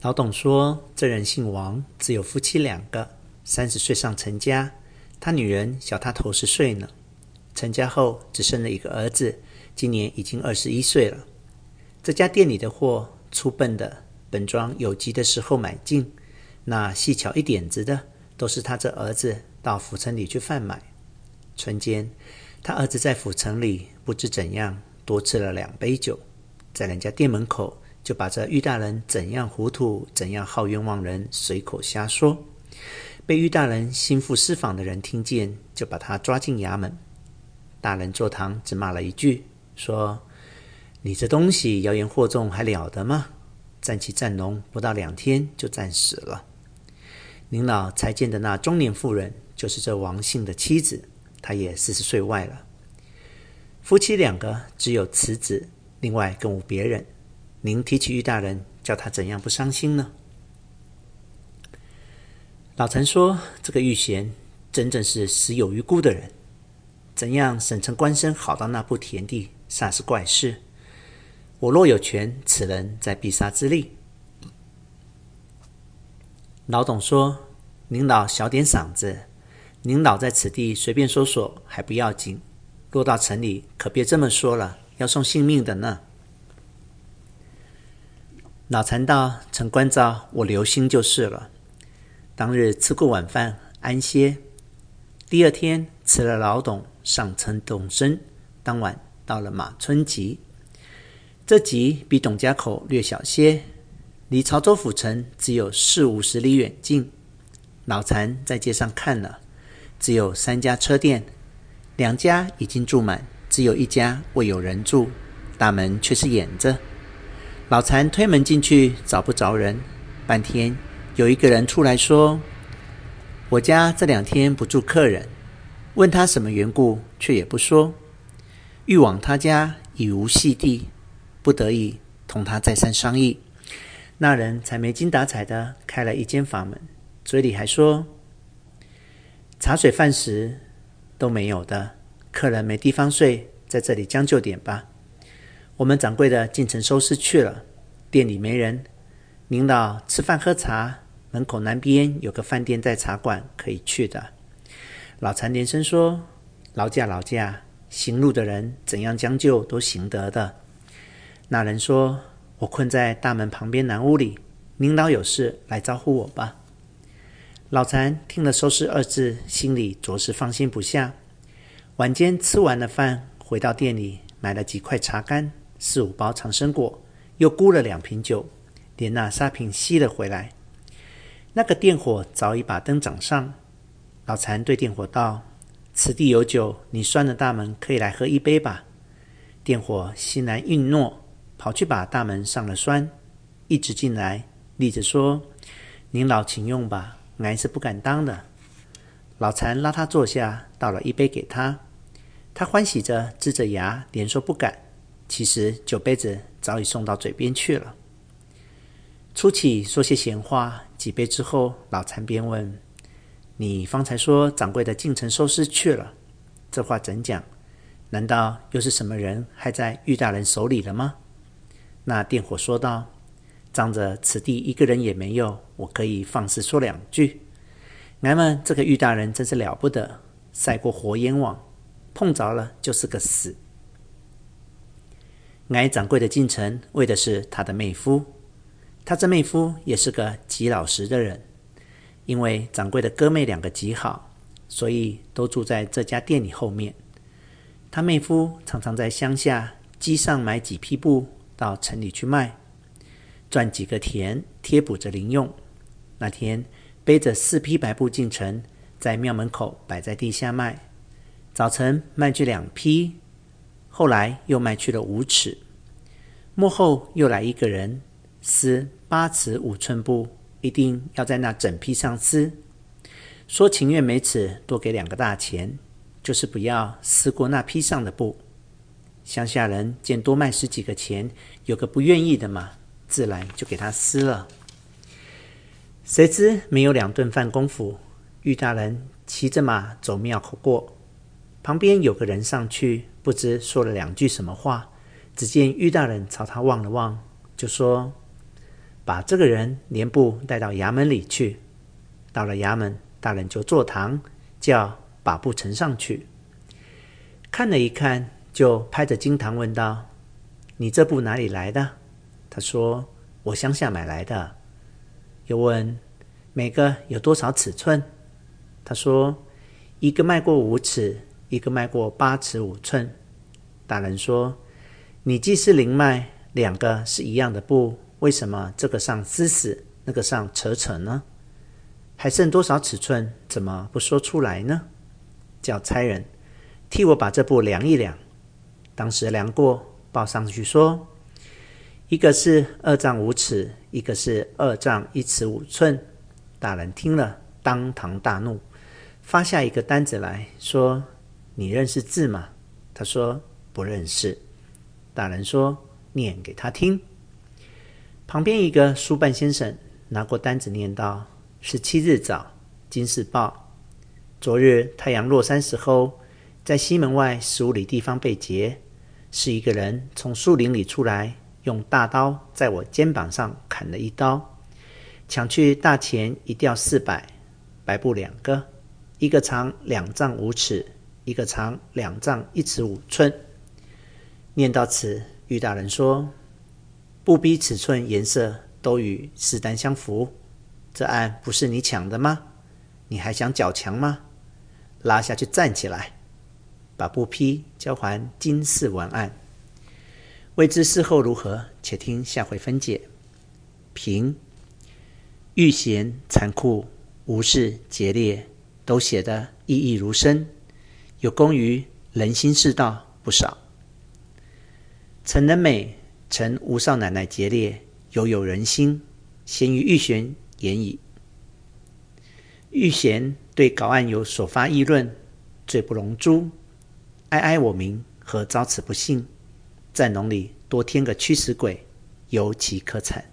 老董说：“这人姓王，只有夫妻两个，三十岁上成家，他女人小他头十岁呢。成家后只生了一个儿子，今年已经二十一岁了。这家店里的货，粗笨的本庄有急的时候买进，那细巧一点子的，都是他这儿子到府城里去贩买。春间，他儿子在府城里不知怎样多吃了两杯酒，在人家店门口。”就把这玉大人怎样糊涂，怎样好冤枉人，随口瞎说，被玉大人心腹私访的人听见，就把他抓进衙门。大人坐堂只骂了一句，说：“你这东西谣言惑众，还了得吗？战起战浓，不到两天就战死了。您老才见的那中年妇人，就是这王姓的妻子，她也四十岁外了。夫妻两个只有此子，另外更无别人。”您提起玉大人，叫他怎样不伤心呢？老陈说：“这个玉贤真正是死有余辜的人，怎样省城官声好到那步田地，煞是怪事。我若有权，此人在必杀之力。”老董说：“您老小点嗓子，您老在此地随便说说还不要紧，落到城里可别这么说了，要送性命的呢。”老残道：“陈关照，我留心就是了。当日吃过晚饭，安歇。第二天辞了老董，上城动身。当晚到了马村集，这集比董家口略小些，离潮州府城只有四五十里远近。老残在街上看了，只有三家车店，两家已经住满，只有一家未有人住，大门却是掩着。”老残推门进去，找不着人。半天，有一个人出来说：“我家这两天不住客人。”问他什么缘故，却也不说。欲往他家，已无系地，不得已同他再三商议。那人才没精打采的开了一间房门，嘴里还说：“茶水饭食都没有的，客人没地方睡，在这里将就点吧。”我们掌柜的进城收尸去了，店里没人。领导吃饭喝茶，门口南边有个饭店在茶馆，可以去的。老残连声说：“劳驾劳驾，行路的人怎样将就都行得的。”那人说：“我困在大门旁边南屋里，领导有事来招呼我吧。”老残听了“收尸”二字，心里着实放心不下。晚间吃完了饭，回到店里买了几块茶干。四五包长生果，又沽了两瓶酒，连那沙瓶吸了回来。那个店伙早已把灯掌上。老残对店伙道：“此地有酒，你拴了大门，可以来喝一杯吧。”店伙欣然应诺，跑去把大门上了栓，一直进来，立着说：“您老请用吧，俺是不敢当的。”老残拉他坐下，倒了一杯给他，他欢喜着，龇着牙，连说不敢。其实酒杯子早已送到嘴边去了。初起说些闲话，几杯之后，老残便问：“你方才说掌柜的进城收尸去了，这话怎讲？难道又是什么人害在玉大人手里了吗？”那店伙说道：“仗着此地一个人也没有，我可以放肆说两句。俺们这个玉大人真是了不得，赛过活阎王，碰着了就是个死。”挨掌柜的进城，为的是他的妹夫。他这妹夫也是个极老实的人，因为掌柜的哥妹两个极好，所以都住在这家店里后面。他妹夫常常在乡下机上买几匹布到城里去卖，赚几个田贴补着零用。那天背着四匹白布进城，在庙门口摆在地下卖。早晨卖去两匹。后来又卖去了五尺，幕后又来一个人撕八尺五寸布，一定要在那整匹上撕，说情愿每尺多给两个大钱，就是不要撕过那匹上的布。乡下人见多卖十几个钱，有个不愿意的嘛，自然就给他撕了。谁知没有两顿饭功夫，玉大人骑着马走庙口过，旁边有个人上去。不知说了两句什么话，只见玉大人朝他望了望，就说：“把这个人连布带到衙门里去。到了衙门，大人就坐堂，叫把布呈上去。看了一看，就拍着金堂问道：“你这布哪里来的？”他说：“我乡下买来的。”又问：“每个有多少尺寸？”他说：“一个卖过五尺，一个卖过八尺五寸。”大人说：“你既是零卖，两个是一样的布，为什么这个上撕撕，那个上扯扯呢？还剩多少尺寸？怎么不说出来呢？叫差人替我把这布量一量。当时量过，报上去说，一个是二丈五尺，一个是二丈一尺五寸。大人听了，当堂大怒，发下一个单子来说：“你认识字吗？”他说。不认识，大人说：“念给他听。”旁边一个书办先生拿过单子念道：“十七日早，《金氏报》，昨日太阳落山时候，在西门外十五里地方被劫，是一个人从树林里出来，用大刀在我肩膀上砍了一刀，抢去大钱一吊四百，白布两个，一个长两丈五尺，一个长两丈一尺五寸。”念到此，玉大人说：“布匹尺寸、颜色都与四单相符，这案不是你抢的吗？你还想缴强吗？拉下去站起来，把布匹交还金氏文案。未知事后如何，且听下回分解。评遇贤残酷、无视劫掠，都写得意义如深，有功于人心世道不少。”陈仁美陈吴少奶奶劫掠，犹有人心，咸于玉璇言矣。玉贤对稿案有所发议论，罪不容诛，哀哀我民何遭此不幸？在笼里多添个驱死鬼，尤其可惨。